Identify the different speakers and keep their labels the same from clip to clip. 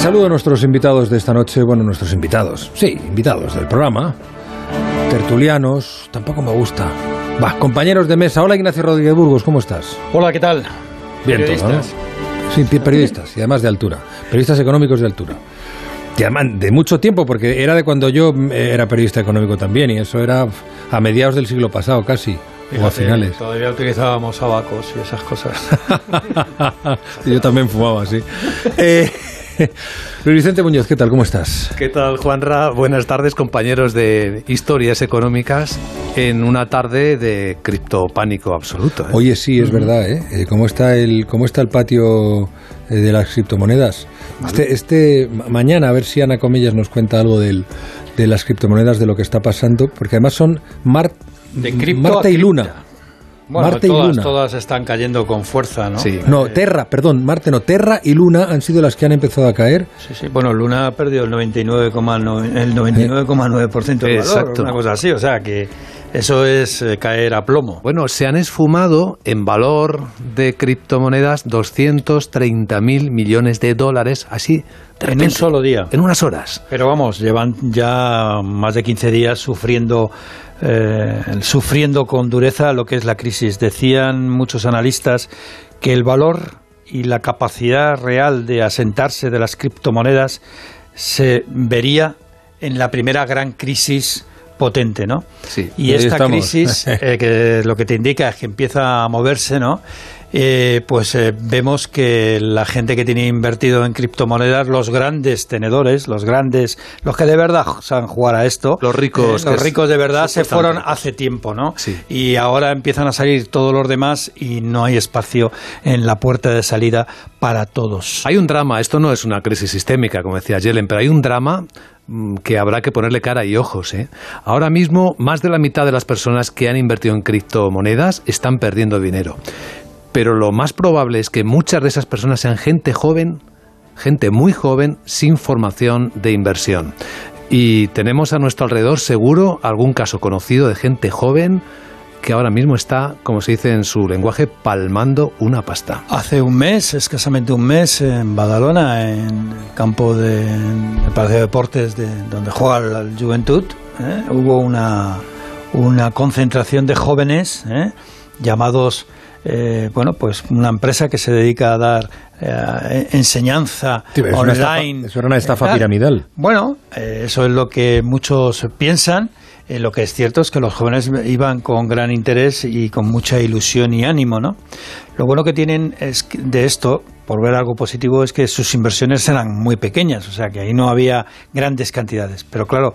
Speaker 1: saludo a nuestros invitados de esta noche, bueno, nuestros invitados, sí, invitados del programa, tertulianos, tampoco me gusta. Va, compañeros de mesa. Hola Ignacio Rodríguez Burgos, ¿cómo estás?
Speaker 2: Hola, ¿qué tal?
Speaker 1: Bien, periodistas. Sí, periodistas y además de altura, periodistas económicos de altura. Y además de mucho tiempo, porque era de cuando yo eh, era periodista económico también, y eso era a mediados del siglo pasado casi. o a finales.
Speaker 2: Todavía utilizábamos abacos y esas cosas.
Speaker 1: yo también fumaba, sí. Eh, Luis Vicente Muñoz, ¿qué tal? ¿Cómo estás?
Speaker 3: ¿Qué tal, Juanra? Buenas tardes, compañeros de Historias Económicas, en una tarde de criptopánico absoluto.
Speaker 1: ¿eh? Oye, sí, es verdad, ¿eh? ¿eh? ¿Cómo está el, cómo está el patio eh, de las criptomonedas? Este, este, mañana, a ver si Ana Comillas nos cuenta algo del, de las criptomonedas, de lo que está pasando, porque además son Mar
Speaker 2: de
Speaker 1: Marte y Luna.
Speaker 2: Marte y Luna. Todas están cayendo con fuerza, ¿no?
Speaker 1: Sí. No, Terra, perdón, Marte no, Terra y Luna han sido las que han empezado a caer.
Speaker 2: Sí, sí. Bueno, Luna ha perdido el 99,9% el 99,9% del Exacto. una cosa así, o sea que eso es eh, caer a plomo.
Speaker 3: Bueno, se han esfumado en valor de criptomonedas 230 mil millones de dólares, así
Speaker 2: en un solo día.
Speaker 3: En unas horas.
Speaker 2: Pero vamos, llevan ya más de 15 días sufriendo eh, sufriendo con dureza lo que es la crisis. Decían muchos analistas que el valor y la capacidad real de asentarse de las criptomonedas se vería en la primera gran crisis potente, ¿no?
Speaker 3: Sí,
Speaker 2: y esta crisis, eh, que lo que te indica es que empieza a moverse, ¿no? Eh, pues eh, vemos que la gente que tiene invertido en criptomonedas, los grandes tenedores, los grandes, los que de verdad saben jugar a esto,
Speaker 3: los ricos,
Speaker 2: los ricos de verdad se fueron hace tiempo, ¿no? Y ahora empiezan a salir todos los demás y no hay espacio en la puerta de salida para todos.
Speaker 3: Hay un drama, esto no es una crisis sistémica, como decía Yellen, pero hay un drama mm, que habrá que ponerle cara y ojos. ¿eh? Ahora mismo, más de la mitad de las personas que han invertido en criptomonedas están perdiendo dinero pero lo más probable es que muchas de esas personas sean gente joven, gente muy joven, sin formación de inversión. Y tenemos a nuestro alrededor seguro algún caso conocido de gente joven que ahora mismo está, como se dice en su lenguaje, palmando una pasta.
Speaker 2: Hace un mes, escasamente un mes, en Badalona, en el campo de Palacio de Deportes de, donde juega la Juventud, ¿eh? hubo una, una concentración de jóvenes ¿eh? llamados eh, bueno, pues una empresa que se dedica a dar eh, enseñanza online.
Speaker 1: eso era una estafa piramidal.
Speaker 2: Bueno, eh, eso es lo que muchos piensan. lo que es cierto es que los jóvenes iban con gran interés y con mucha ilusión y ánimo, ¿no? Lo bueno que tienen es de esto, por ver algo positivo, es que sus inversiones eran muy pequeñas, o sea que ahí no había grandes cantidades, pero claro,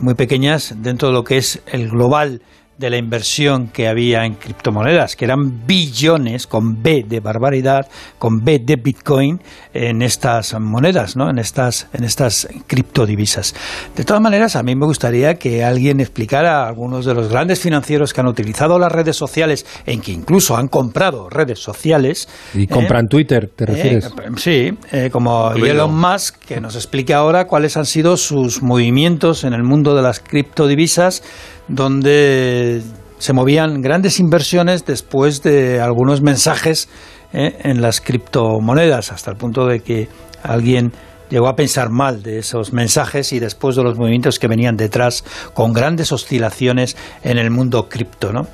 Speaker 2: muy pequeñas dentro de lo que es el global de la inversión que había en criptomonedas, que eran billones con B de barbaridad, con B de Bitcoin en estas monedas, ¿no? en estas en estas criptodivisas. De todas maneras, a mí me gustaría que alguien explicara a algunos de los grandes financieros que han utilizado las redes sociales, en que incluso han comprado redes sociales.
Speaker 1: Y compran ¿eh? Twitter, ¿te eh, refieres?
Speaker 2: sí, eh, como Elon Musk, que nos explique ahora cuáles han sido sus movimientos en el mundo de las criptodivisas donde se movían grandes inversiones después de algunos mensajes eh, en las criptomonedas, hasta el punto de que alguien llegó a pensar mal de esos mensajes y después de los movimientos que venían detrás con grandes oscilaciones en el mundo cripto. ¿no?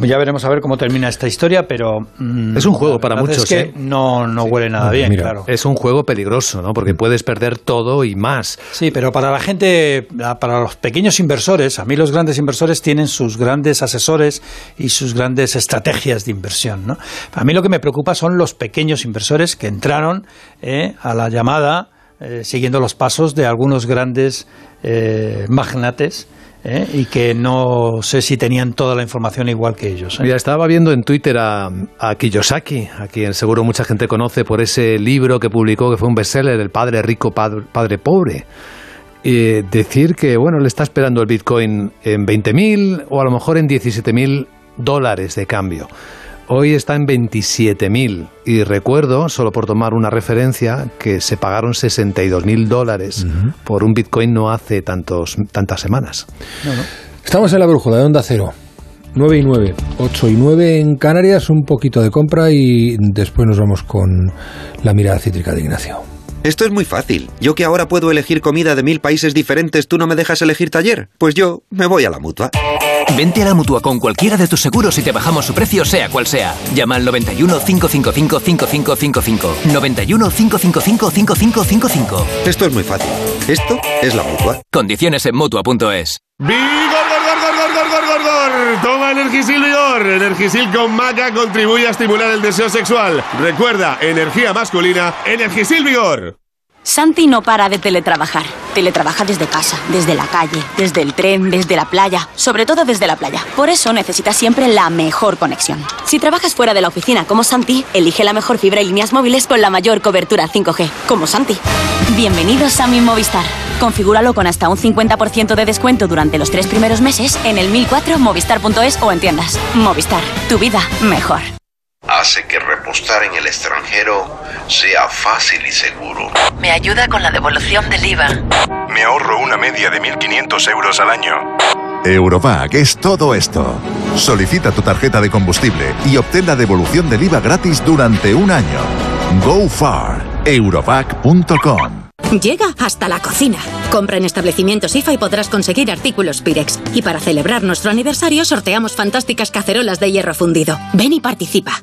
Speaker 2: Ya veremos a ver cómo termina esta historia, pero...
Speaker 3: Mm, es un juego para muchos.
Speaker 2: Es que
Speaker 3: ¿eh?
Speaker 2: no, no huele nada bien, claro.
Speaker 3: Es un juego peligroso, ¿no? porque puedes perder todo y más.
Speaker 2: Sí, pero para la gente, para los pequeños inversores, a mí los grandes inversores tienen sus grandes asesores y sus grandes estrategias de inversión. ¿no? A mí lo que me preocupa son los pequeños inversores que entraron eh, a la llamada eh, siguiendo los pasos de algunos grandes eh, magnates ¿eh? y que no sé si tenían toda la información igual que ellos.
Speaker 3: Mira, estaba viendo en Twitter a, Kiyosaki, a quien seguro mucha gente conoce por ese libro que publicó, que fue un bestseller, El Padre Rico, Padre, Pobre. Y decir que, bueno, le está esperando el Bitcoin en 20.000 o a lo mejor en 17.000 dólares de cambio. Hoy está en 27.000 y recuerdo, solo por tomar una referencia, que se pagaron 62.000 dólares por un Bitcoin no hace tantos, tantas semanas.
Speaker 1: Estamos en la brújula de Onda Cero. 9 y 9, 8 y 9 en Canarias, un poquito de compra y después nos vamos con la mirada cítrica de Ignacio.
Speaker 4: Esto es muy fácil. Yo que ahora puedo elegir comida de mil países diferentes, ¿tú no me dejas elegir taller? Pues yo me voy a la mutua.
Speaker 5: Vente a la mutua con cualquiera de tus seguros y te bajamos su precio, sea cual sea. Llama al 91 555 5555. 91 555 5555.
Speaker 4: Esto es muy fácil. Esto es la mutua.
Speaker 5: Condiciones en mutua.es.
Speaker 6: ¡Vigor, gor, gor, gor, gor, gor, gor, gor! Toma Energisil Vigor. Energisil con maca contribuye a estimular el deseo sexual. Recuerda, energía masculina, Energisil Vigor.
Speaker 7: Santi no para de teletrabajar. Teletrabaja desde casa, desde la calle, desde el tren, desde la playa, sobre todo desde la playa. Por eso necesita siempre la mejor conexión. Si trabajas fuera de la oficina como Santi, elige la mejor fibra y líneas móviles con la mayor cobertura 5G, como Santi. Bienvenidos a mi Movistar. Configúralo con hasta un 50% de descuento durante los tres primeros meses en el 1004 movistar.es o en tiendas. Movistar, tu vida mejor
Speaker 8: hace que repostar en el extranjero sea fácil y seguro.
Speaker 9: Me ayuda con la devolución del IVA.
Speaker 10: Me ahorro una media de 1.500 euros al año.
Speaker 11: Eurovac es todo esto. Solicita tu tarjeta de combustible y obtén la devolución del IVA gratis durante un año. Go far. Eurovac.com
Speaker 12: Llega hasta la cocina. Compra en establecimientos IFA y podrás conseguir artículos Pirex. Y para celebrar nuestro aniversario sorteamos fantásticas cacerolas de hierro fundido. Ven y participa.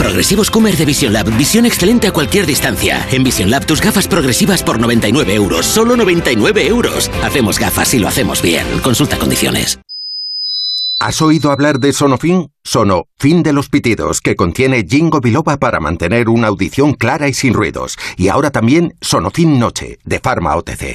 Speaker 13: Progresivos Comer de Vision Lab. Visión excelente a cualquier distancia. En Vision Lab tus gafas progresivas por 99 euros. Solo 99 euros. Hacemos gafas y lo hacemos bien. Consulta condiciones.
Speaker 14: ¿Has oído hablar de Sonofin? Sono, fin de los pitidos, que contiene Jingo Biloba para mantener una audición clara y sin ruidos. Y ahora también Sonofin Noche, de Pharma OTC.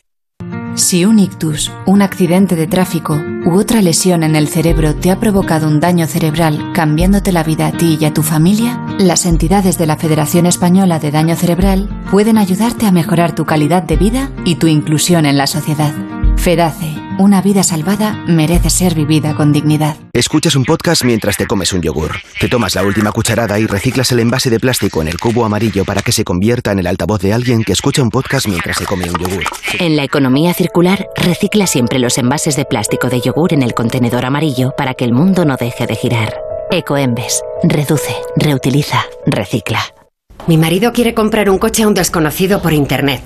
Speaker 15: Si un ictus, un accidente de tráfico u otra lesión en el cerebro te ha provocado un daño cerebral cambiándote la vida a ti y a tu familia, las entidades de la Federación Española de Daño Cerebral pueden ayudarte a mejorar tu calidad de vida y tu inclusión en la sociedad. FEDACE una vida salvada merece ser vivida con dignidad.
Speaker 16: Escuchas un podcast mientras te comes un yogur. Te tomas la última cucharada y reciclas el envase de plástico en el cubo amarillo para que se convierta en el altavoz de alguien que escucha un podcast mientras se come un yogur.
Speaker 17: En la economía circular, recicla siempre los envases de plástico de yogur en el contenedor amarillo para que el mundo no deje de girar. Ecoembes. Reduce, reutiliza, recicla.
Speaker 18: Mi marido quiere comprar un coche a un desconocido por internet,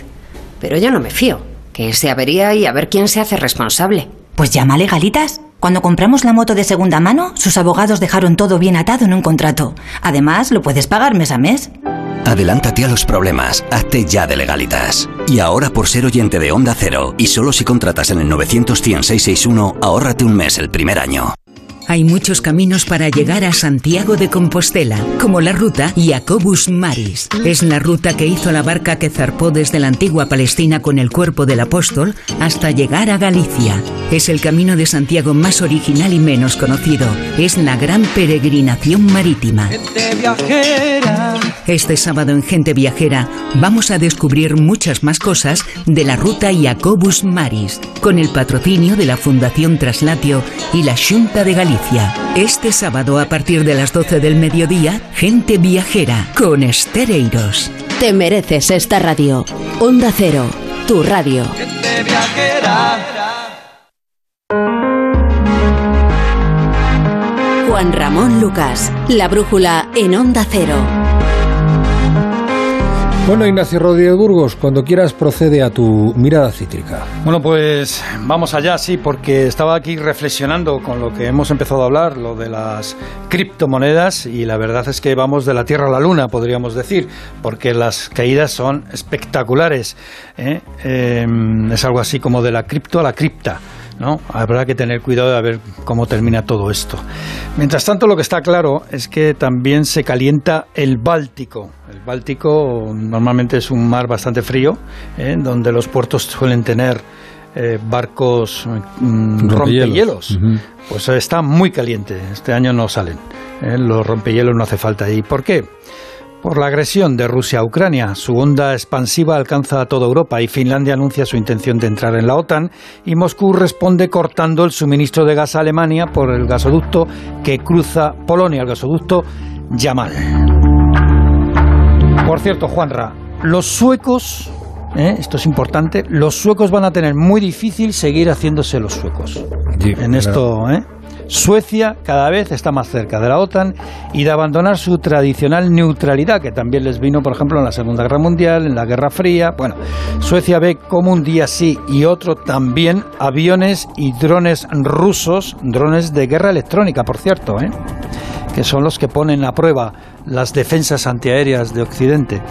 Speaker 18: pero yo no me fío que se avería y a ver quién se hace responsable.
Speaker 19: Pues llama a Legalitas. Cuando compramos la moto de segunda mano, sus abogados dejaron todo bien atado en un contrato. Además, lo puedes pagar mes a mes.
Speaker 20: Adelántate a los problemas, hazte ya de legalitas. Y ahora por ser oyente de Onda Cero, y solo si contratas en el 900 ahórrate un mes el primer año.
Speaker 21: Hay muchos caminos para llegar a Santiago de Compostela, como la ruta Jacobus Maris. Es la ruta que hizo la barca que zarpó desde la antigua Palestina con el cuerpo del apóstol hasta llegar a Galicia. Es el camino de Santiago más original y menos conocido. Es la gran peregrinación marítima. Este sábado en Gente Viajera vamos a descubrir muchas más cosas de la ruta Jacobus Maris, con el patrocinio de la Fundación Traslatio y la Junta de Galicia. Este sábado a partir de las 12 del mediodía, Gente Viajera con Estereiros.
Speaker 22: Te mereces esta radio. Onda Cero, tu radio. Gente Viajera. Juan Ramón Lucas, la brújula en Onda Cero.
Speaker 1: Bueno, Ignacio Rodríguez Burgos, cuando quieras procede a tu mirada cítrica.
Speaker 2: Bueno, pues vamos allá, sí, porque estaba aquí reflexionando con lo que hemos empezado a hablar, lo de las criptomonedas, y la verdad es que vamos de la Tierra a la Luna, podríamos decir, porque las caídas son espectaculares. ¿eh? Em, es algo así como de la cripto a la cripta. ¿No? Habrá que tener cuidado de ver cómo termina todo esto. Mientras tanto, lo que está claro es que también se calienta el Báltico. El Báltico normalmente es un mar bastante frío, ¿eh? donde los puertos suelen tener eh, barcos mm, rompehielos. Pues está muy caliente. Este año no salen. ¿eh? Los rompehielos no hace falta. ¿Y por qué? Por la agresión de Rusia a Ucrania. Su onda expansiva alcanza a toda Europa y Finlandia anuncia su intención de entrar en la OTAN y Moscú responde cortando el suministro de gas a Alemania por el gasoducto que cruza Polonia, el gasoducto Yamal. Por cierto, Juanra, los suecos, ¿eh? esto es importante, los suecos van a tener muy difícil seguir haciéndose los suecos. en esto, ¿eh? Suecia cada vez está más cerca de la OTAN y de abandonar su tradicional neutralidad, que también les vino, por ejemplo, en la Segunda Guerra Mundial, en la Guerra Fría. Bueno, Suecia ve como un día sí y otro también aviones y drones rusos, drones de guerra electrónica, por cierto, ¿eh? que son los que ponen a prueba las defensas antiaéreas de Occidente,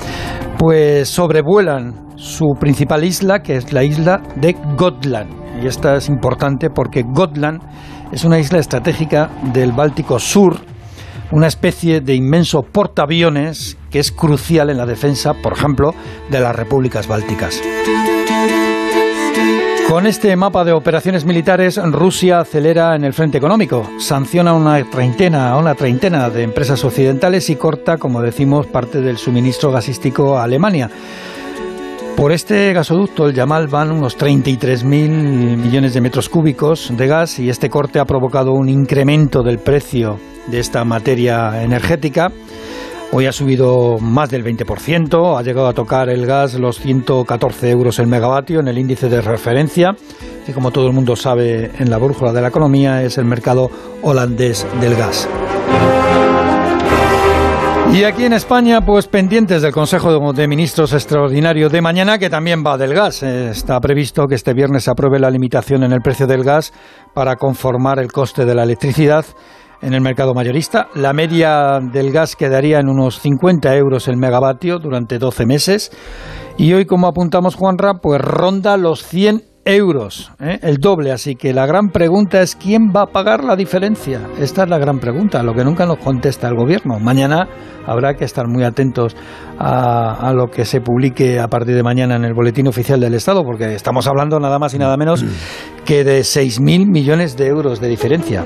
Speaker 2: pues sobrevuelan su principal isla, que es la isla de Gotland. Y esta es importante porque Gotland es una isla estratégica del Báltico Sur, una especie de inmenso portaaviones que es crucial en la defensa, por ejemplo, de las repúblicas bálticas. Con este mapa de operaciones militares, Rusia acelera en el frente económico, sanciona una treintena, una treintena de empresas occidentales y corta, como decimos, parte del suministro gasístico a Alemania. Por este gasoducto, el Yamal, van unos 33.000 millones de metros cúbicos de gas y este corte ha provocado un incremento del precio de esta materia energética. Hoy ha subido más del 20%, ha llegado a tocar el gas los 114 euros el megavatio en el índice de referencia, que como todo el mundo sabe en la brújula de la economía es el mercado holandés del gas. Y aquí en España, pues pendientes del Consejo de Ministros extraordinario de mañana, que también va del gas. Está previsto que este viernes se apruebe la limitación en el precio del gas para conformar el coste de la electricidad en el mercado mayorista. La media del gas quedaría en unos 50 euros el megavatio durante 12 meses. Y hoy, como apuntamos Juanra, pues ronda los 100 euros, ¿eh? el doble. Así que la gran pregunta es quién va a pagar la diferencia. Esta es la gran pregunta, lo que nunca nos contesta el gobierno. Mañana habrá que estar muy atentos a, lo que se publique a partir de mañana en el boletín oficial del Estado, porque estamos hablando nada más y nada menos que de 6.000 millones de euros de diferencia.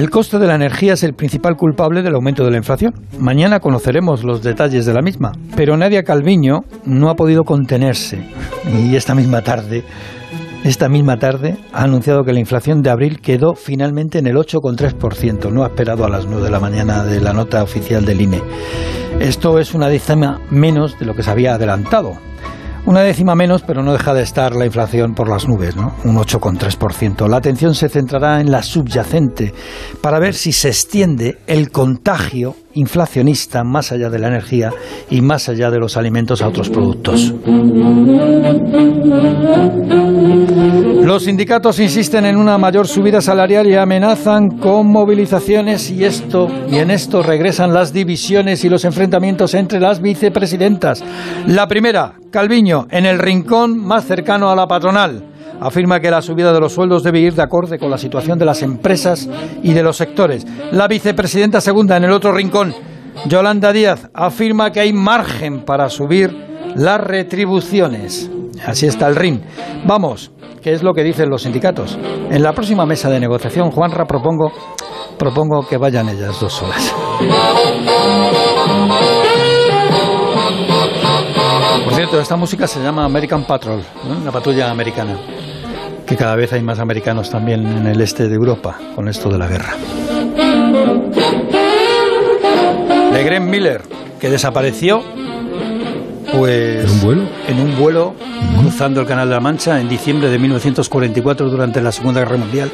Speaker 2: El coste de la energía es el principal culpable del aumento de la inflación. Mañana conoceremos los detalles de la misma, pero Nadia Calviño no ha podido contenerse y esta misma tarde esta misma tarde ha anunciado que la inflación de abril quedó finalmente en el 8,3%. No ha esperado a las 9 de la mañana de la nota oficial del INE. Esto es una décima menos de lo que se había adelantado. Una décima menos, pero no deja de estar la inflación por las nubes, ¿no? Un 8,3%. La atención se centrará en la subyacente para ver si se extiende el contagio inflacionista más allá de la energía y más allá de los alimentos a otros productos. Los sindicatos insisten en una mayor subida salarial y amenazan con movilizaciones y esto y en esto regresan las divisiones y los enfrentamientos entre las vicepresidentas. La primera, Calviño, en el rincón más cercano a la patronal afirma que la subida de los sueldos debe ir de acorde con la situación de las empresas y de los sectores. La vicepresidenta segunda en el otro rincón, Yolanda Díaz, afirma que hay margen para subir las retribuciones. Así está el RIN. Vamos, ¿qué es lo que dicen los sindicatos? En la próxima mesa de negociación, Juanra, propongo, propongo que vayan ellas dos solas. Por cierto, esta música se llama American Patrol, una patrulla americana que cada vez hay más americanos también en el este de Europa con esto de la guerra. De Graham Miller, que desapareció pues
Speaker 1: ¿En un vuelo?
Speaker 2: En un vuelo cruzando el Canal de la Mancha en diciembre de 1944 durante la Segunda Guerra Mundial,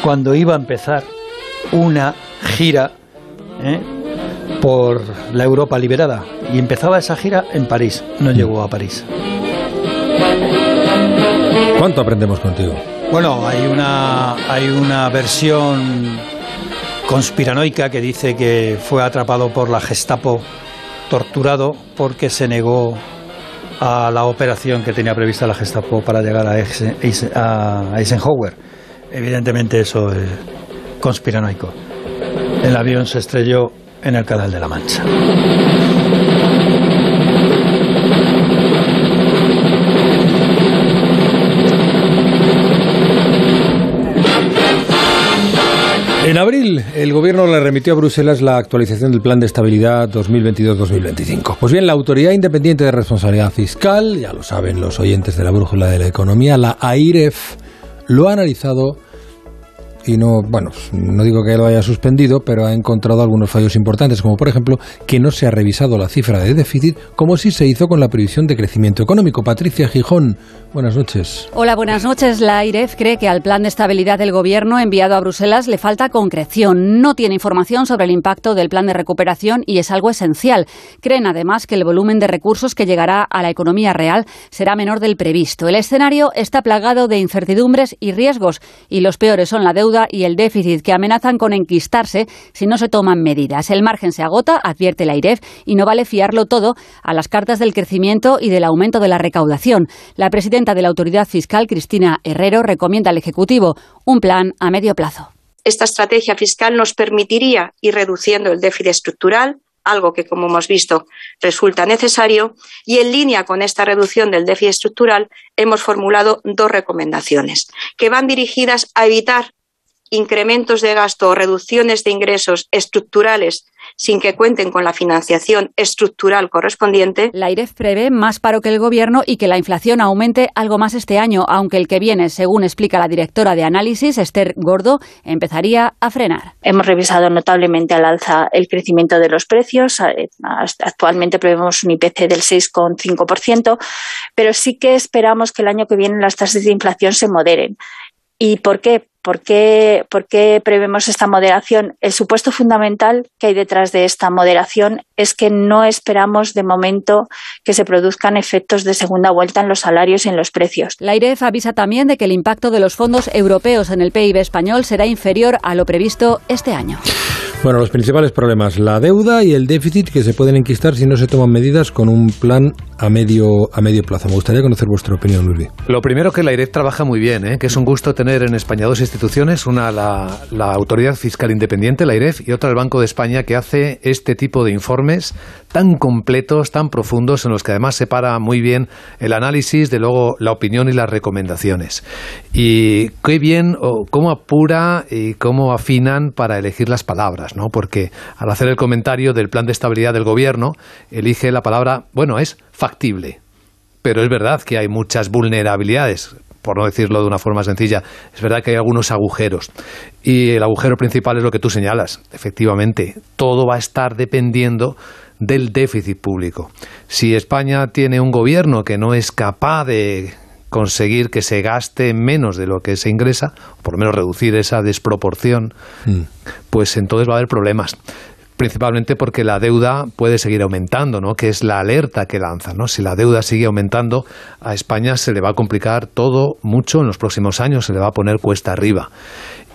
Speaker 2: cuando iba a empezar una gira ¿eh? por la Europa liberada. Y empezaba esa gira en París, no llegó a París.
Speaker 1: ¿Cuánto aprendemos contigo?
Speaker 2: Bueno, hay una, hay una versión conspiranoica que dice que fue atrapado por la Gestapo, torturado porque se negó a la operación que tenía prevista la Gestapo para llegar a, Eisenhower. Evidentemente eso es conspiranoico. El avión se estrelló en el Canal de la Mancha.
Speaker 1: En abril, el gobierno le remitió a Bruselas la actualización del Plan de Estabilidad 2022-2025. Pues bien, la Autoridad Independiente de Responsabilidad Fiscal, ya lo saben los oyentes de la Brújula de la Economía, la AIREF, lo ha analizado y no, bueno, no digo que lo haya suspendido, pero ha encontrado algunos fallos importantes, como por ejemplo que no se ha revisado la cifra de déficit, como si se hizo con la previsión de crecimiento económico. Patricia Gijón, buenas noches.
Speaker 23: Hola, buenas noches. La IREF cree que al plan de estabilidad del gobierno enviado a Bruselas le falta concreción. No tiene información sobre el impacto del plan de recuperación y es algo esencial. Creen además que el volumen de recursos que llegará a la economía real será menor del previsto. El escenario está plagado de incertidumbres y riesgos y los peores son la deuda y el déficit que amenazan con enquistarse si no se toman medidas. El margen se agota, advierte la IREF, y no vale fiarlo todo a las cartas del crecimiento y del aumento de la recaudación. La presidenta de la Autoridad Fiscal, Cristina Herrero, recomienda al Ejecutivo un plan a medio plazo.
Speaker 24: Esta estrategia fiscal nos permitiría ir reduciendo el déficit estructural, algo que, como hemos visto, resulta necesario, y en línea con esta reducción del déficit estructural hemos formulado dos recomendaciones que van dirigidas a evitar incrementos de gasto o reducciones de ingresos estructurales sin que cuenten con la financiación estructural correspondiente.
Speaker 23: La IREF prevé más paro que el Gobierno y que la inflación aumente algo más este año, aunque el que viene, según explica la directora de análisis, Esther Gordo, empezaría a frenar.
Speaker 25: Hemos revisado notablemente al alza el crecimiento de los precios. Eh, actualmente prevemos un IPC del 6,5%, pero sí que esperamos que el año que viene las tasas de inflación se moderen. ¿Y por qué? ¿Por qué, prevemos esta moderación? El supuesto fundamental que hay detrás de esta moderación es que no esperamos de momento que se produzcan efectos de segunda vuelta en los salarios y en los precios.
Speaker 23: La IREF avisa también de que el impacto de los fondos europeos en el PIB español será inferior a lo previsto este año.
Speaker 1: Bueno, los principales problemas, la deuda y el déficit que se pueden enquistar si no se toman medidas con un plan a medio, a medio plazo. Me gustaría conocer vuestra opinión, Luis.
Speaker 3: Lo primero que la IREF trabaja muy bien, ¿eh? que es un gusto tener en España dos instituciones, una la, la Autoridad Fiscal Independiente, la IREF, y otra el Banco de España, que hace este tipo de informes tan completos, tan profundos, en los que además separa muy bien el análisis de luego la opinión y las recomendaciones. Y qué bien, o cómo apura y cómo afinan para elegir las palabras, ¿no? Porque al hacer el comentario del plan de estabilidad del gobierno, elige la palabra, bueno, es factible. Pero es verdad que hay muchas vulnerabilidades por no decirlo de una forma sencilla, es verdad que hay algunos agujeros. Y el agujero principal es lo que tú señalas. Efectivamente, todo va a estar dependiendo del déficit público. Si España tiene un gobierno que no es capaz de conseguir que se gaste menos de lo que se ingresa, por lo menos reducir esa desproporción, mm. pues entonces va a haber problemas principalmente porque la deuda puede seguir aumentando, ¿no? que es la alerta que lanza. ¿no? Si la deuda sigue aumentando, a España se le va a complicar todo mucho en los próximos años, se le va a poner cuesta arriba.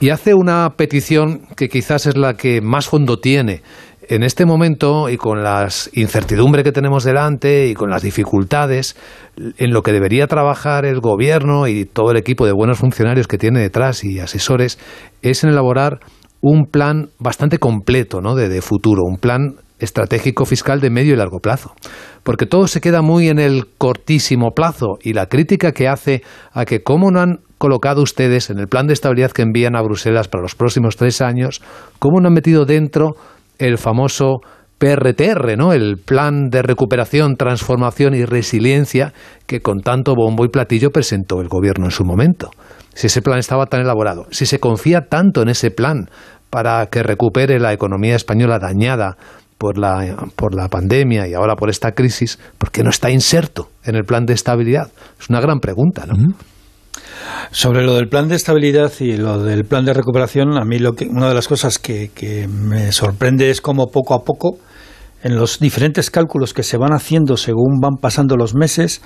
Speaker 3: Y hace una petición que quizás es la que más fondo tiene. En este momento, y con las incertidumbres que tenemos delante y con las dificultades, en lo que debería trabajar el gobierno y todo el equipo de buenos funcionarios que tiene detrás y asesores, es en elaborar un plan bastante completo ¿no? de, de futuro, un plan estratégico fiscal de medio y largo plazo. Porque todo se queda muy en el cortísimo plazo y la crítica que hace a que cómo no han colocado ustedes en el plan de estabilidad que envían a Bruselas para los próximos tres años, cómo no han metido dentro el famoso PRTR, ¿no? El plan de recuperación, transformación y resiliencia que con tanto bombo y platillo presentó el gobierno en su momento. Si ese plan estaba tan elaborado, si se confía tanto en ese plan para que recupere la economía española dañada por la, por la pandemia y ahora por esta crisis, ¿por qué no está inserto en el plan de estabilidad? Es una gran pregunta, ¿no?
Speaker 2: Sobre lo del plan de estabilidad y lo del plan de recuperación, a mí lo que, una de las cosas que, que me sorprende es cómo poco a poco, en los diferentes cálculos que se van haciendo según van pasando los meses,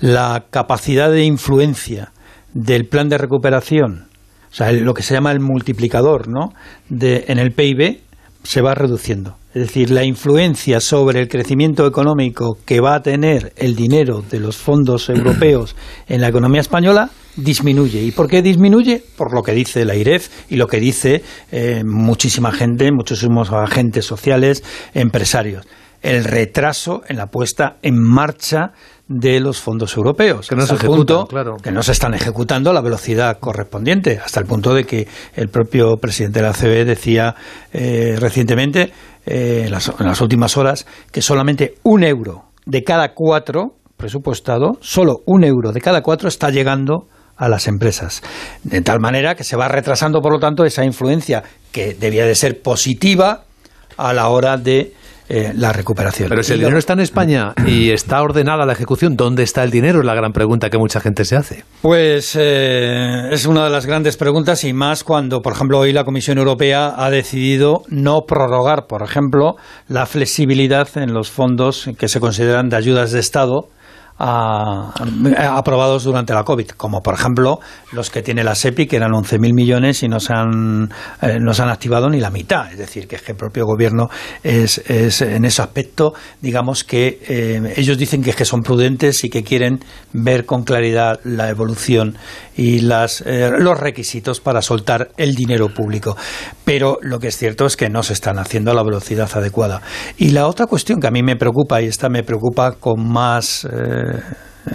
Speaker 2: la capacidad de influencia del plan de recuperación o sea, lo que se llama el multiplicador ¿no? de, en el PIB se va reduciendo. Es decir, la influencia sobre el crecimiento económico que va a tener el dinero de los fondos europeos en la economía española disminuye. ¿Y por qué disminuye? Por lo que dice la IREF y lo que dice eh, muchísima gente, muchísimos agentes sociales, empresarios. El retraso en la puesta en marcha de los fondos europeos.
Speaker 3: Que no se
Speaker 2: punto
Speaker 3: claro.
Speaker 2: que no se están ejecutando a la velocidad correspondiente, hasta el punto de que el propio presidente de la CBE decía eh, recientemente, eh, en, las, en las últimas horas, que solamente un euro de cada cuatro presupuestado, solo un euro de cada cuatro está llegando a las empresas. De tal manera que se va retrasando, por lo tanto, esa influencia que debía de ser positiva a la hora de eh, la recuperación.
Speaker 3: Pero si el dinero está en España y está ordenada la ejecución, ¿dónde está el dinero? Es la gran pregunta que mucha gente se hace.
Speaker 2: Pues eh, es una de las grandes preguntas y más cuando, por ejemplo, hoy la Comisión Europea ha decidido no prorrogar, por ejemplo, la flexibilidad en los fondos que se consideran de ayudas de Estado a- a- aprobados durante la COVID, como por ejemplo los que tiene la SEPI, que eran 11.000 millones y no se, han, eh, no se han activado ni la mitad. Es decir, que el propio gobierno es, es en ese aspecto, digamos que eh, ellos dicen que, es que son prudentes y que quieren ver con claridad la evolución y las, eh, los requisitos para soltar el dinero público. Pero lo que es cierto es que no se están haciendo a la velocidad adecuada. Y la otra cuestión que a mí me preocupa, y esta me preocupa con más... eh,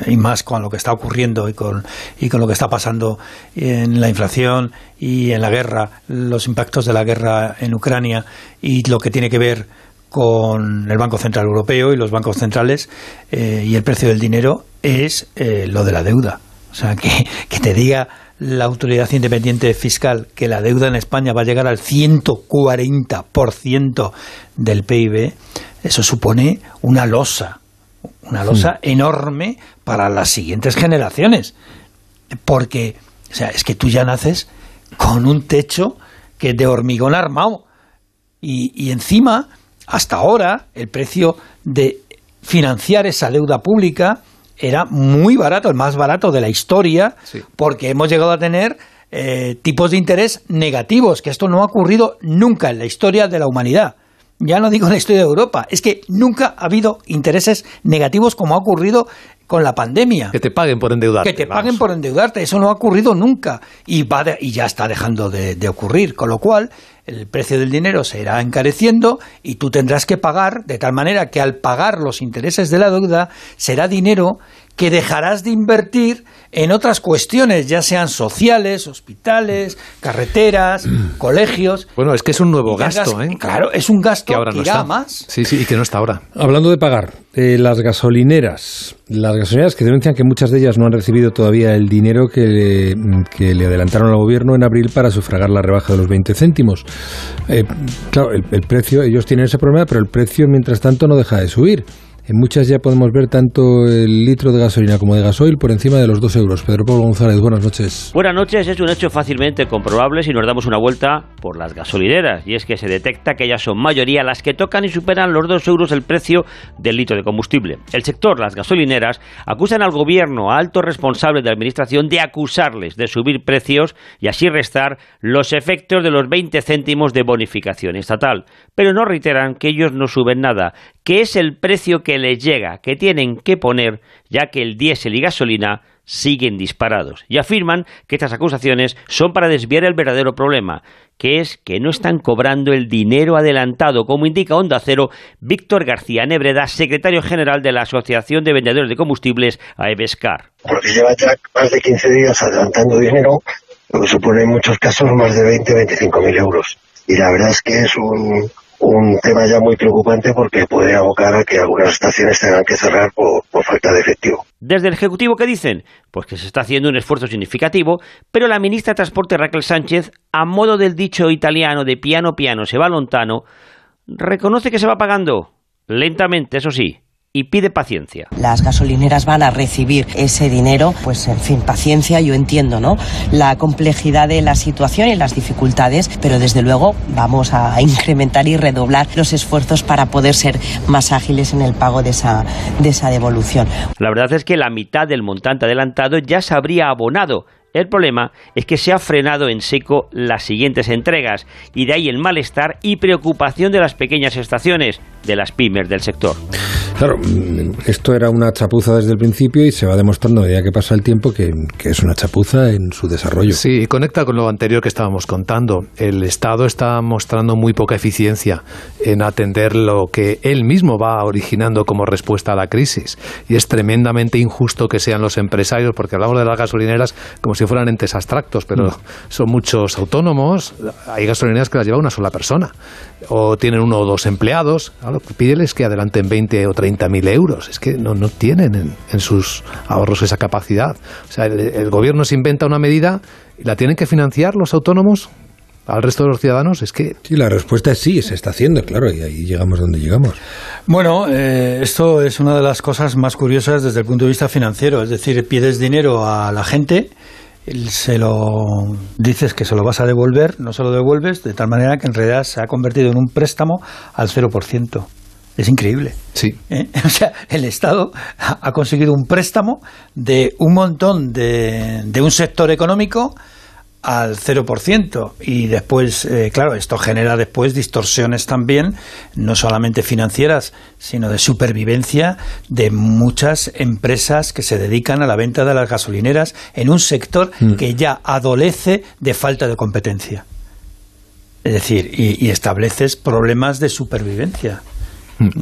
Speaker 2: y más con lo que está ocurriendo y con, y con lo que está pasando en la inflación y en la guerra, los impactos de la guerra en Ucrania y lo que tiene que ver con el Banco Central Europeo y los bancos centrales eh, y el precio del dinero es eh, lo de la deuda. O sea, que, que te diga la autoridad independiente fiscal que la deuda en España va a llegar al 140% del PIB, eso supone una losa, una losa enorme para las siguientes generaciones. Porque, o sea, es que tú ya naces con un techo que es de hormigón armado. Y, y encima, hasta ahora, el precio de financiar esa deuda pública era muy barato, el más barato de la historia, porque hemos llegado a tener eh, tipos de interés negativos, que esto no ha ocurrido nunca en la historia de la humanidad. Ya no digo en la historia de Europa, es que nunca ha habido intereses negativos como ha ocurrido con la pandemia.
Speaker 3: Que te paguen por endeudarte.
Speaker 2: Que te paguen por endeudarte, eso no ha ocurrido nunca y, va de- y ya está dejando de, de ocurrir, con lo cual el precio del dinero se irá encareciendo y tú tendrás que pagar de tal manera que al pagar los intereses de la deuda será dinero que dejarás de invertir en otras cuestiones, ya sean sociales, hospitales, carreteras, colegios.
Speaker 3: Bueno, es que es un nuevo gasto, ¿eh?
Speaker 2: Claro, es un gasto
Speaker 3: Que ahora
Speaker 2: que
Speaker 3: no
Speaker 2: irá
Speaker 3: está.
Speaker 2: más.
Speaker 3: Sí, sí, y que no está ahora.
Speaker 1: Hablando de pagar, eh, las gasolineras, las gasolineras que denuncian que muchas de ellas no han recibido todavía el dinero que le, que le adelantaron al gobierno en abril para sufragar la rebaja de los 20 céntimos. Eh, claro, el, el precio, ellos tienen ese problema, pero el precio mientras tanto no deja de subir. En muchas ya podemos ver tanto el litro de gasolina como de gasoil por encima de los 2 euros. Pedro Pablo González, buenas noches.
Speaker 26: Buenas noches, es un hecho fácilmente comprobable si nos damos una vuelta por las gasolineras, y es que se detecta que ellas son mayoría las que tocan y superan los 2 euros el precio del litro de combustible. El sector, las gasolineras, acusan al gobierno, a altos responsables de administración, de acusarles de subir precios y así restar los efectos de los 20 céntimos de bonificación estatal. Pero no reiteran que ellos no suben nada, que es el precio que les llega, que tienen que poner, ya que el diésel y gasolina siguen disparados y afirman que estas acusaciones son para desviar el verdadero problema, que es que no están cobrando el dinero adelantado, como indica Onda Cero Víctor García Nebreda, secretario general de la Asociación de Vendedores de Combustibles, AEBESCAR.
Speaker 27: porque lleva ya más de 15 días adelantando dinero, lo que supone en muchos casos más de 20, 25 mil euros. Y la verdad es que es un, un tema ya muy preocupante porque puede abocar a que algunas estaciones tengan que cerrar por, falta de efectivo.
Speaker 26: Desde el Ejecutivo, ¿qué dicen? Pues que se está haciendo un esfuerzo significativo, pero la ministra de Transporte Raquel Sánchez, a modo del dicho italiano de piano piano se va lontano, reconoce que se va pagando, lentamente, eso sí, y pide paciencia.
Speaker 28: Las gasolineras van a recibir ese dinero, pues en fin, paciencia, yo entiendo, ¿no? La complejidad de la situación y las dificultades, pero desde luego vamos a incrementar y redoblar los esfuerzos para poder ser más ágiles en el pago de esa, de esa devolución.
Speaker 26: La verdad es que la mitad del montante adelantado ya se habría abonado. El problema es que se ha frenado en seco las siguientes entregas y de ahí el malestar y preocupación de las pequeñas estaciones, de las pymes del sector.
Speaker 1: Claro, mm, esto era una chapuza desde el principio y se va demostrando a medida que pasa el tiempo que, que es una chapuza en su desarrollo.
Speaker 3: Sí, y conecta con lo anterior que estábamos contando. El Estado está mostrando muy poca eficiencia en atender lo que él mismo va originando como respuesta a la crisis. Y es tremendamente injusto que sean los empresarios, porque hablamos de las gasolineras como si fueran entes abstractos, pero son muchos autónomos. Hay gasolineras que las lleva una sola persona. O tienen uno o dos empleados. Claro, pídeles que adelanten 20 o 30 mil euros. Es que no, no tienen en, en sus ahorros esa capacidad. O sea, el, el gobierno se inventa una medida y la tienen que financiar los autónomos al resto de los ciudadanos es que
Speaker 1: Sí, la respuesta es sí, se está haciendo, claro, y ahí llegamos donde llegamos.
Speaker 2: Bueno, eh, esto es una de las cosas más curiosas desde el punto de vista financiero. Es decir, pides dinero a la gente, se lo dices que se lo vas a devolver, no se lo devuelves, de tal manera que en realidad se ha convertido en un préstamo al 0%. Es increíble.
Speaker 3: Sí.
Speaker 2: ¿Eh? O sea, el Estado ha ha conseguido un préstamo de un montón de, de un sector económico al 0%. Y después, eh, claro, esto genera después distorsiones también, no solamente financieras, sino de supervivencia de muchas empresas que se dedican a la venta de las gasolineras en un sector que ya adolece de falta de competencia. Es decir, y, y estableces problemas de supervivencia.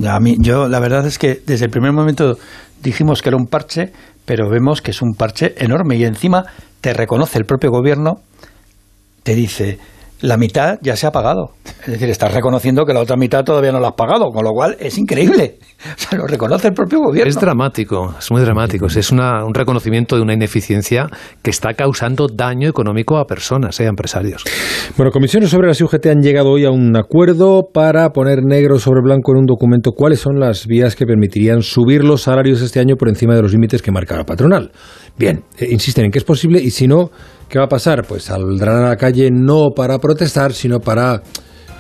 Speaker 2: A mí, yo la verdad es que desde el primer momento dijimos que era un parche, pero vemos que es un parche enorme y encima te reconoce el propio gobierno, te dice la mitad ya se ha pagado. Es decir, estás reconociendo que la otra mitad todavía no la has pagado, con lo cual es increíble. O sea, lo reconoce el propio gobierno.
Speaker 3: es dramático, es muy dramático. Es una- un reconocimiento de una ineficiencia que está causando daño económico a personas, eh, a empresarios.
Speaker 1: Bueno, comisiones obreras y UGT han llegado hoy a un acuerdo para poner negro sobre blanco en un documento cuáles son las vías que permitirían subir los salarios este año por encima de los límites que marca la patronal. Bien, eh, insisten en que es posible y si no, ¿qué va a pasar? Pues saldrán a la calle no para protestar, sino para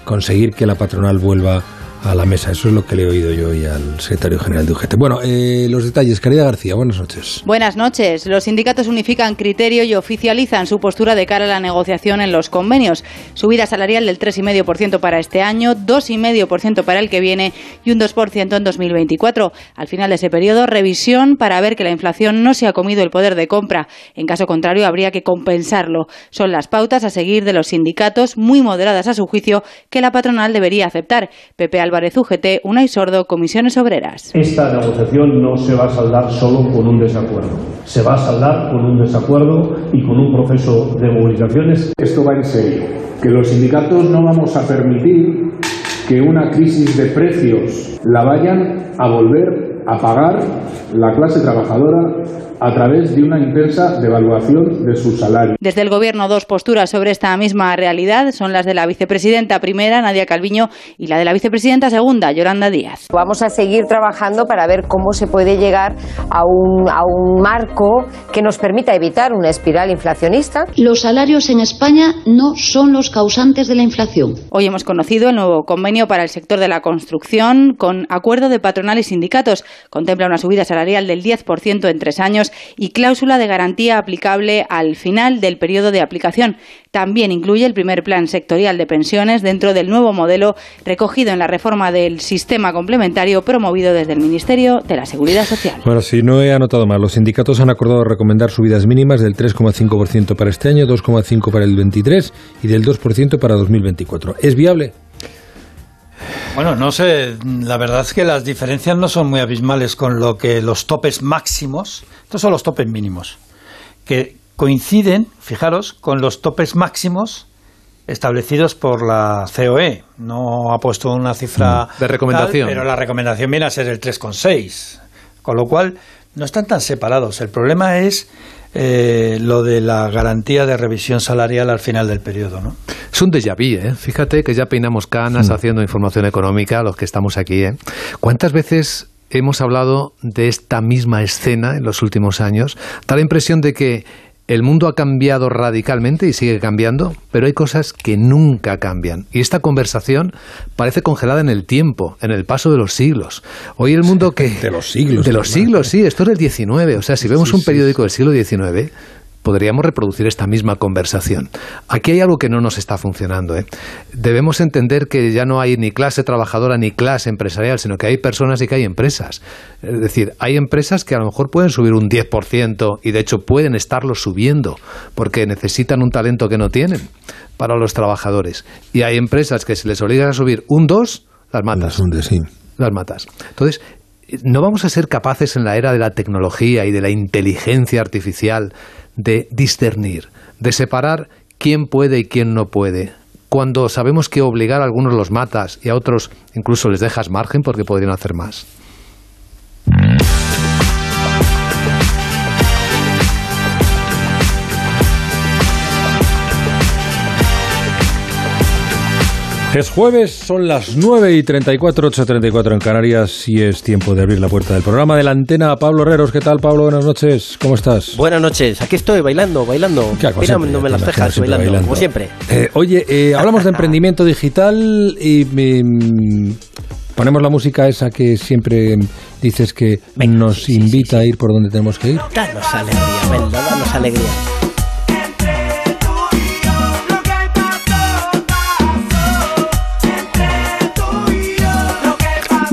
Speaker 1: conseguir que la patronal vuelva a la mesa. Eso es lo que le he oído yo hoy al secretario general de UGT. Bueno, eh, los detalles. Caridad García, buenas noches.
Speaker 29: Buenas noches. Los sindicatos unifican criterio y oficializan su postura de cara a la negociación en los convenios. Subida salarial del 3,5% para este año, 2,5% para el que viene y un 2% en 2024. Al final de ese periodo, revisión para ver que la inflación no se ha comido el poder de compra. En caso contrario, habría que compensarlo. Son las pautas a seguir de los sindicatos, muy moderadas a su juicio, que la patronal debería aceptar. Pepe Álvarez UGT, Unai Sordo, Comisiones Obreras.
Speaker 30: Esta negociación no se va a saldar solo con un desacuerdo, se va a saldar con un desacuerdo y con un proceso de movilizaciones. Esto va en serio, que los sindicatos no vamos a permitir que una crisis de precios la vayan a volver a pagar la clase trabajadora a través de una intensa devaluación de sus salarios.
Speaker 29: Desde el Gobierno, dos posturas sobre esta misma realidad son las de la vicepresidenta primera, Nadia Calviño, y la de la vicepresidenta segunda, Yolanda Díaz.
Speaker 31: Vamos a seguir trabajando para ver cómo se puede llegar a un, a un marco que nos permita evitar una espiral inflacionista.
Speaker 32: Los salarios en España no son los causantes de la inflación.
Speaker 29: Hoy hemos conocido el nuevo convenio para el sector de la construcción con acuerdo de patronal y sindicatos. Contempla una subida salarial del 10% en tres años y cláusula de garantía aplicable al final del periodo de aplicación. También incluye el primer plan sectorial de pensiones dentro del nuevo modelo recogido en la reforma del sistema complementario promovido desde el Ministerio de la Seguridad Social.
Speaker 1: Bueno, si no he anotado mal, los sindicatos han acordado recomendar subidas mínimas del 3,5% para este año, 2,5% para el 23 y del 2% para 2024. ¿Es viable?
Speaker 2: Bueno, no sé, la verdad es que las diferencias no son muy abismales con lo que los topes máximos, estos son los topes mínimos, que coinciden, fijaros, con los topes máximos establecidos por la COE. No ha puesto una cifra
Speaker 3: De recomendación.
Speaker 2: tal, pero la recomendación viene a ser el 3,6. Con lo cual, no están tan separados. El problema es eh, lo de la garantía de revisión salarial al final del periodo, ¿no?
Speaker 3: Es un déjà vu, ¿eh? Fíjate que ya peinamos canas haciendo información económica, los que estamos aquí, ¿eh? ¿Cuántas veces hemos hablado de esta misma escena en los últimos años? Da la impresión de que el mundo ha cambiado radicalmente y sigue cambiando, pero hay cosas que nunca cambian. Y esta conversación parece congelada en el tiempo, en el paso de los siglos. Hoy el mundo que...
Speaker 1: De los siglos.
Speaker 3: De los siglos, sí. Esto es del XIX. O sea, si vemos un periódico del siglo XIX, podríamos reproducir esta misma conversación. Aquí hay algo que no nos está funcionando. ¿eh? Debemos entender que ya no hay ni clase trabajadora ni clase empresarial, sino que hay personas y que hay empresas. Es decir, hay empresas que a lo mejor pueden subir un 10% y de hecho pueden estarlo subiendo porque necesitan un talento que no tienen para los trabajadores. Y hay empresas que si les obligan a subir un 2, las matas. Las matas. Entonces, no vamos a ser capaces en la era de la tecnología y de la inteligencia artificial de discernir, de separar quién puede y quién no puede. Cuando sabemos que obligar a algunos los matas y a otros incluso les dejas margen porque podrían hacer más.
Speaker 1: Es jueves, son las 9 y 34, 8.34 en Canarias y es tiempo de abrir la puerta del programa de la antena. Pablo Herreros, ¿qué tal Pablo? Buenas noches, ¿cómo estás?
Speaker 33: Buenas noches, aquí estoy bailando, bailando. Mirándome las cejas, bailando, como siempre.
Speaker 1: Eh, oye, eh, hablamos de emprendimiento digital y mm, ponemos la música esa que siempre dices que nos invita a ir por donde tenemos que ir.
Speaker 33: Danos alegría, Melda, danos alegría.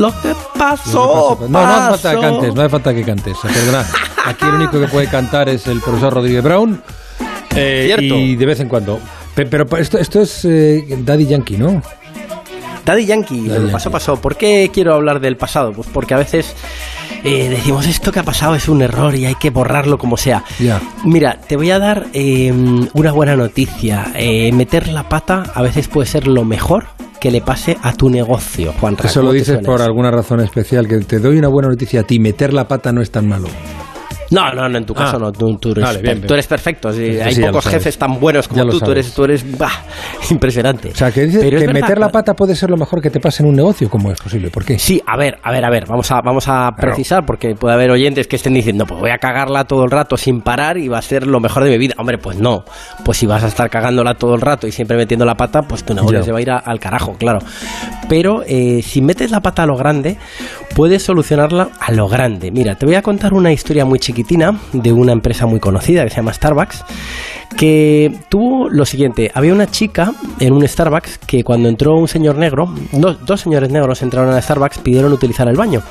Speaker 33: Lo que pasó,
Speaker 1: No, no hace falta que cantes, no hace falta que cantes. Perdona, aquí el único que puede cantar es el profesor Rodríguez Brown. eh,
Speaker 33: Cierto.
Speaker 1: y de vez en cuando. Pe- Pero, esto, esto es eh, Daddy Yankee, ¿no?
Speaker 33: Daddy Yankee, lo que
Speaker 1: Yankee.
Speaker 33: pasó, pasó. ¿Por qué quiero hablar del pasado? Pues porque a veces eh, decimos esto que ha pasado es un error y hay que borrarlo como sea. Mira, te voy a dar eh, una buena noticia. Eh, meter la pata a veces puede ser lo mejor que le pase a tu negocio, Juan
Speaker 1: Eso lo dices por alguna razón especial, que te doy una buena noticia a ti, meter la pata no es tan malo.
Speaker 33: No, no, no, en tu caso
Speaker 1: Ah.
Speaker 33: no. Tú, tú eres,
Speaker 1: Vale, bien, bien.
Speaker 33: tú eres perfecto. Sí, hay
Speaker 1: sí,
Speaker 33: pocos jefes tan buenos como tú. Tú eres, tú eres bah, impresionante.
Speaker 1: O sea, que dices
Speaker 33: Pero
Speaker 1: que
Speaker 33: verdad,
Speaker 1: meter la pata puede ser lo mejor que te pase en un negocio. ¿Cómo es posible? ¿Por qué?
Speaker 33: Sí, a ver, a ver, a ver, vamos a, vamos a
Speaker 1: Claro.
Speaker 33: precisar porque puede haber oyentes que estén diciendo, pues voy a cagarla todo el rato sin parar y va a ser lo mejor de mi vida. Hombre, pues no. Pues si vas a estar cagándola todo el rato y siempre metiendo la pata, pues tu negocio se va a ir a- al carajo, claro. Pero eh, si metes la pata a lo grande, puedes solucionarla a lo grande. Mira, te voy a contar una historia muy de una empresa muy conocida que se llama Starbucks que tuvo lo siguiente, había una chica en un Starbucks que cuando entró un señor negro, dos, dos señores negros entraron a Starbucks, pidieron utilizar el baño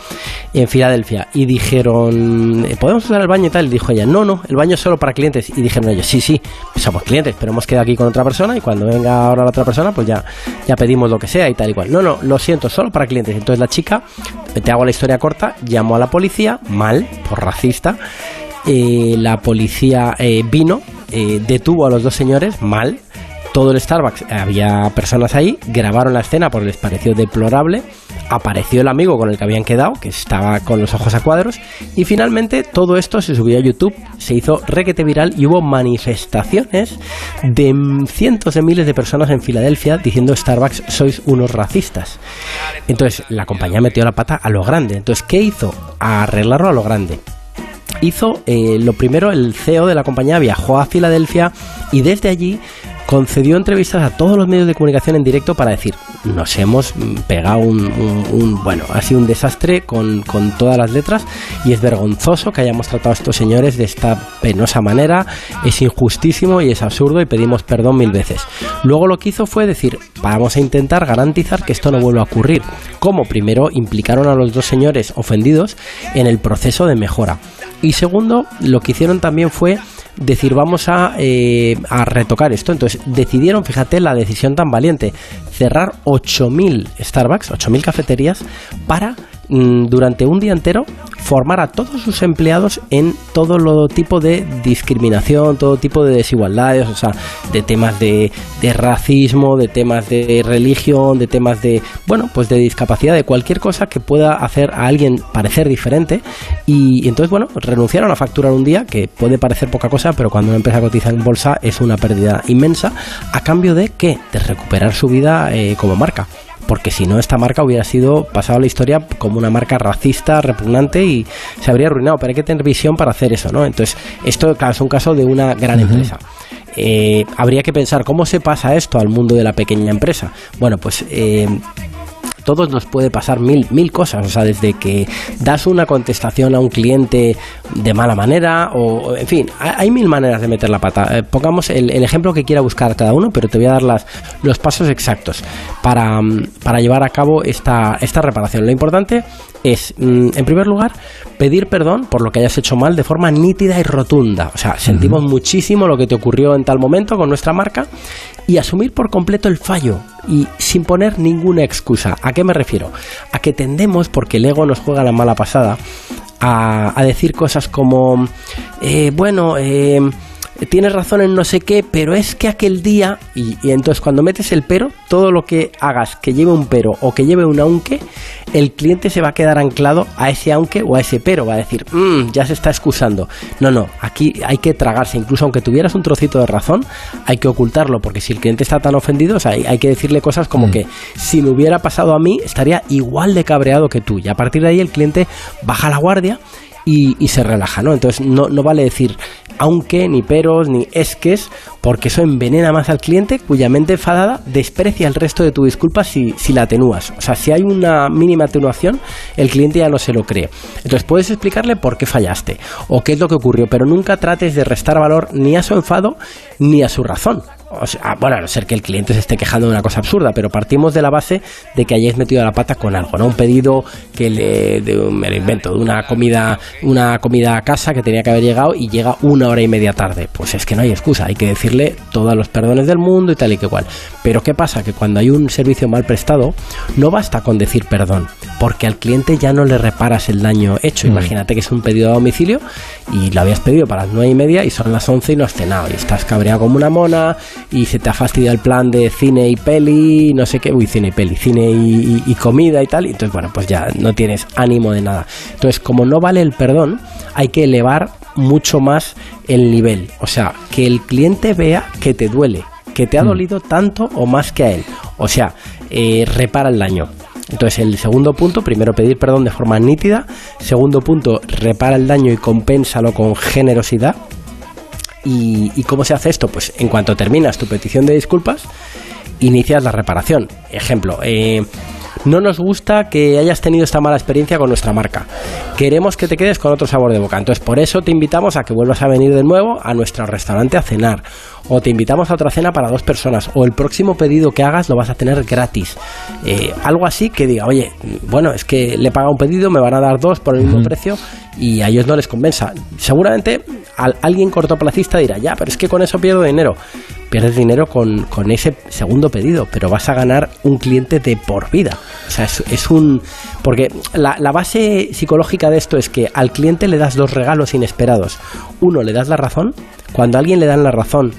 Speaker 33: en Filadelfia y dijeron, ¿podemos usar el baño y tal? Y dijo ella, no, no, el baño es solo para clientes. Y dijeron ellos, sí, sí, somos clientes, pero hemos quedado aquí con otra persona y cuando venga ahora la otra persona, pues ya, ya pedimos lo que sea y tal y cual. No, no, lo siento, solo para clientes. Entonces la chica, te hago la historia corta, llamó a la policía, mal, por racista, eh, la policía eh, vino, eh, detuvo a los dos señores, mal. Todo el Starbucks, había personas ahí, grabaron la escena porque les pareció deplorable. Apareció el amigo con el que habían quedado, que estaba con los ojos a cuadros. Y finalmente todo esto se subió a YouTube, se hizo requete viral y hubo manifestaciones de cientos de miles de personas en Filadelfia diciendo Starbucks sois unos racistas. Entonces la compañía metió la pata a lo grande. Entonces, ¿qué hizo? Arreglarlo a lo grande hizo eh, lo primero, el CEO de la compañía viajó a Filadelfia y desde allí concedió entrevistas a todos los medios de comunicación en directo para decir, nos hemos mm, pegado un, bueno, ha sido un desastre con, con todas las letras y es vergonzoso que hayamos tratado a estos señores de esta penosa manera, es injustísimo y es absurdo y pedimos perdón mil veces. Luego lo que hizo fue decir, vamos a intentar garantizar que esto no vuelva a ocurrir. Como primero implicaron a los dos señores ofendidos en el proceso de mejora. Y segundo, lo que hicieron también fue decir vamos a, eh, a retocar esto. Entonces decidieron, fíjate la decisión tan valiente, cerrar 8.000 Starbucks, 8.000 cafeterías para durante un día entero formar a todos sus empleados en todo lo tipo de discriminación, todo tipo de desigualdades, o sea, de temas de, de racismo, de temas de religión, de temas de, bueno, pues de discapacidad, de cualquier cosa que pueda hacer a alguien parecer diferente. Y, entonces, bueno, renunciaron a facturar un día, que puede parecer poca cosa, pero cuando una empresa cotiza en bolsa es una pérdida inmensa, a cambio de qué? De recuperar su vida eh, como marca porque si no esta marca hubiera sido pasado a la historia como una marca racista, repugnante y se habría arruinado, pero hay que tener visión para hacer eso, ¿no? Entonces, esto claro, es un caso de una gran empresa. Eh, habría que pensar cómo se pasa esto al mundo de la pequeña empresa. Bueno, pues eh, todos nos puede pasar mil, mil cosas. O sea, desde que das una contestación a un cliente de mala manera o, en fin, hay mil maneras de meter la pata. Eh, pongamos el, ejemplo que quiera buscar cada uno, pero te voy a dar las, los pasos exactos para, para llevar a cabo esta, esta reparación. Lo importante es, mm, en primer lugar, pedir perdón por lo que hayas hecho mal de forma nítida y rotunda. O sea, sentimos muchísimo lo que te ocurrió en tal momento con nuestra marca y asumir por completo el fallo y sin poner ninguna excusa. ¿A qué me refiero? A que tendemos, porque el ego nos juega la mala pasada, a, decir cosas como, eh, bueno, eh, tienes razón en no sé qué, pero es que aquel día, y, entonces cuando metes el pero, todo lo que hagas que lleve un pero o que lleve un aunque, el cliente se va a quedar anclado a ese aunque o a ese pero, va a decir, mmm, ya se está excusando. No, no, aquí hay que tragarse, incluso aunque tuvieras un trocito de razón, hay que ocultarlo, porque si el cliente está tan ofendido, o sea, hay, que decirle cosas como mm. que si me hubiera pasado a mí, estaría igual de cabreado que tú, y a partir de ahí el cliente baja la guardia y, se relaja, ¿no? Entonces no, no vale decir aunque, ni peros, ni esques, porque eso envenena más al cliente cuya mente enfadada desprecia el resto de tu disculpa si, si la atenúas. O sea, si hay una mínima atenuación, el cliente ya no se lo cree. Entonces puedes explicarle por qué fallaste o qué es lo que ocurrió, pero nunca trates de restar valor ni a su enfado ni a su razón. O sea, bueno, a no ser que el cliente se esté quejando de una cosa absurda, pero partimos de la base de que hayáis metido la pata con algo, ¿no? Un pedido que le, de me lo invento, de una comida, una comida a casa que tenía que haber llegado y llega una hora y media tarde. Pues es que no hay excusa, hay que decirle todos los perdones del mundo y tal y que igual. Pero ¿qué pasa? Que cuando hay un servicio mal prestado, no basta con decir perdón, porque al cliente ya no le reparas el daño hecho. Mm. Imagínate que es un pedido a domicilio y lo habías pedido para las nueve y media y son las once y no has cenado y estás cabreado como una mona y se te ha fastidiado el plan de cine y peli, no sé qué, uy, cine y peli, cine y, comida y tal, y entonces, bueno, pues ya no tienes ánimo de nada. Entonces, como no vale el perdón, hay que elevar mucho más el nivel. O sea, que el cliente vea que te duele, que te ha mm. dolido tanto o más que a él. O sea, eh, repara el daño. Entonces, el segundo punto, primero pedir perdón de forma nítida. Segundo punto, repara el daño y compénsalo con generosidad. ¿Y, cómo se hace esto? Pues en cuanto terminas tu petición de disculpas, inicias la reparación. Ejemplo, eh, no nos gusta que hayas tenido esta mala experiencia con nuestra marca. Queremos que te quedes con otro sabor de boca. Entonces, por eso te invitamos a que vuelvas a venir de nuevo a nuestro restaurante a cenar. O te invitamos a otra cena para dos personas. O el próximo pedido que hagas lo vas a tener gratis. Eh, algo así que diga, oye, bueno, es que le paga un pedido, me van a dar dos por el mismo precio y a ellos no les convenza. Seguramente alguien cortoplacista dirá, ya, pero es que con eso pierdo dinero. Pierdes dinero con, ese segundo pedido, pero vas a ganar un cliente de por vida. O sea, es, un... Porque la, la base psicológica de esto es que al cliente le das dos regalos inesperados. Uno, le das la razón. Cuando a alguien le dan la razón,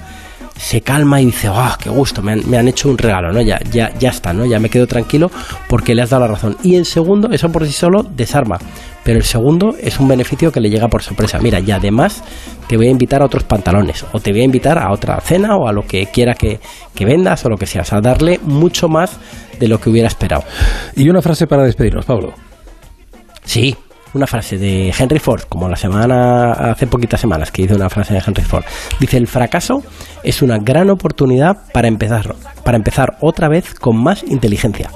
Speaker 33: se calma y dice, ¡ah, qué gusto! Me han, me han, hecho un regalo, ¿no? Ya, ya, ya está, ¿no? Ya me quedo tranquilo porque le has dado la razón. Y en segundo, eso por sí solo desarma. Pero el segundo es un beneficio que le llega por sorpresa. Mira, y además te voy a invitar a otros pantalones, o te voy a invitar a otra cena, o a lo que quiera que, que vendas, o lo que sea. O sea, darle mucho más de lo que hubiera esperado.
Speaker 1: Y una frase para despedirnos, Pablo.
Speaker 33: Sí, una frase de Henry Ford, como la semana, hace poquitas semanas que hizo una frase de Henry Ford. Dice, el fracaso es una gran oportunidad para empezar, para empezar otra vez con más inteligencia.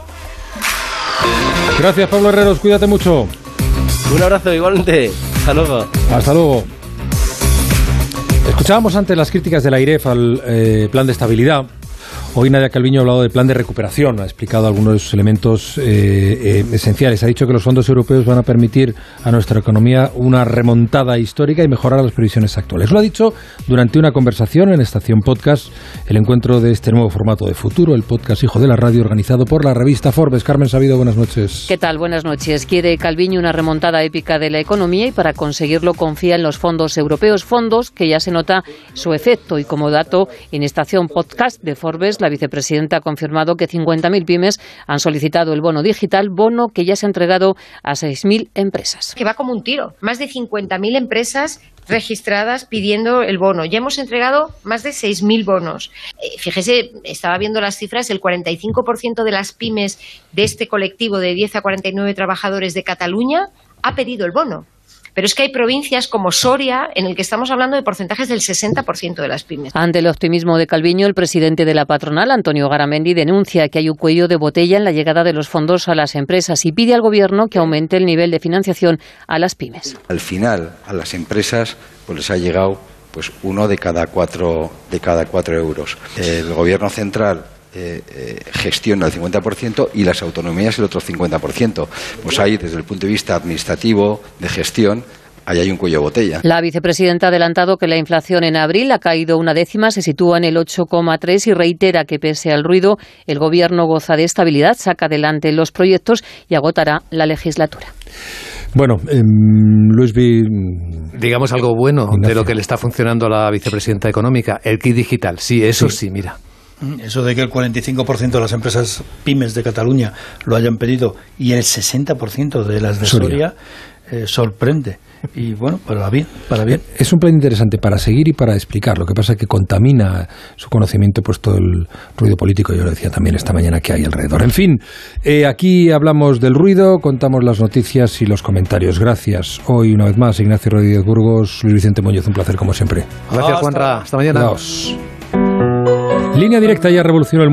Speaker 1: Gracias Pablo Herreros, cuídate mucho.
Speaker 33: Un abrazo igualmente. Hasta luego.
Speaker 1: Hasta luego. Escuchábamos antes las críticas de la IREF al eh, plan de estabilidad Hoy Nadia Calviño ha hablado del plan de recuperación, ha explicado algunos elementos eh, eh, esenciales. Ha dicho que los fondos europeos van a permitir a nuestra economía una remontada histórica y mejorar las previsiones actuales. Lo ha dicho durante una conversación en Estación Podcast, el encuentro de este nuevo formato de futuro, el podcast Hijo de la Radio, organizado por la revista Forbes. Carmen Sabido, buenas noches.
Speaker 34: ¿Qué tal? Buenas noches. Quiere Calviño una remontada épica de la economía y para conseguirlo confía en los fondos europeos, fondos que ya se nota su efecto. Y como dato, en Estación Podcast de Forbes, la vicepresidenta ha confirmado que 50.000 pymes han solicitado el bono digital, bono que ya se ha entregado a 6.000 empresas.
Speaker 35: Que va como un tiro. Más de 50.000 empresas registradas pidiendo el bono. Ya hemos entregado más de 6.000 bonos. Eh, fíjese, estaba viendo las cifras, el 45% de las pymes de este colectivo de 10 a 49 trabajadores de Cataluña ha pedido el bono. Pero es que hay provincias como Soria en el que estamos hablando de porcentajes del 60% de las pymes.
Speaker 34: Ante el optimismo de Calviño, el presidente de la patronal, Antonio Garamendi, denuncia que hay un cuello de botella en la llegada de los fondos a las empresas y pide al Gobierno que aumente el nivel de financiación a las pymes.
Speaker 36: Al final, a las empresas pues les ha llegado pues uno de cada cuatro de cada cuatro euros. El Gobierno central eh, eh, gestiona el 50% y las autonomías el otro 50%. Pues ahí, desde el punto de vista administrativo, de gestión, ahí hay un cuello de botella.
Speaker 34: La vicepresidenta ha adelantado que la inflación en abril ha caído una décima, se sitúa en el 8,3 y reitera que pese al ruido, el gobierno goza de estabilidad, saca adelante los proyectos y agotará la legislatura.
Speaker 1: Bueno, eh, Luis B.
Speaker 3: Digamos algo bueno de lo que le está funcionando a la vicepresidenta económica, el kit digital. Sí, eso sí, sí mira.
Speaker 2: Eso de que el 45% de las empresas pymes de Cataluña lo hayan pedido y el 60% de las de Soria, eh, sorprende. Y bueno, para bien, para bien.
Speaker 1: Es un plan interesante para seguir y para explicar. Lo que pasa es que contamina su conocimiento pues todo el ruido político. Yo lo decía también esta mañana que hay alrededor. En fin, eh, aquí hablamos del ruido, contamos las noticias y los comentarios. Gracias. Hoy una vez más, Ignacio Rodríguez Burgos, Luis Vicente Muñoz, un placer como siempre.
Speaker 3: Gracias, Juanra. Hasta mañana.
Speaker 1: Adiós. Línea directa ya revolucionó el mundo.